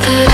the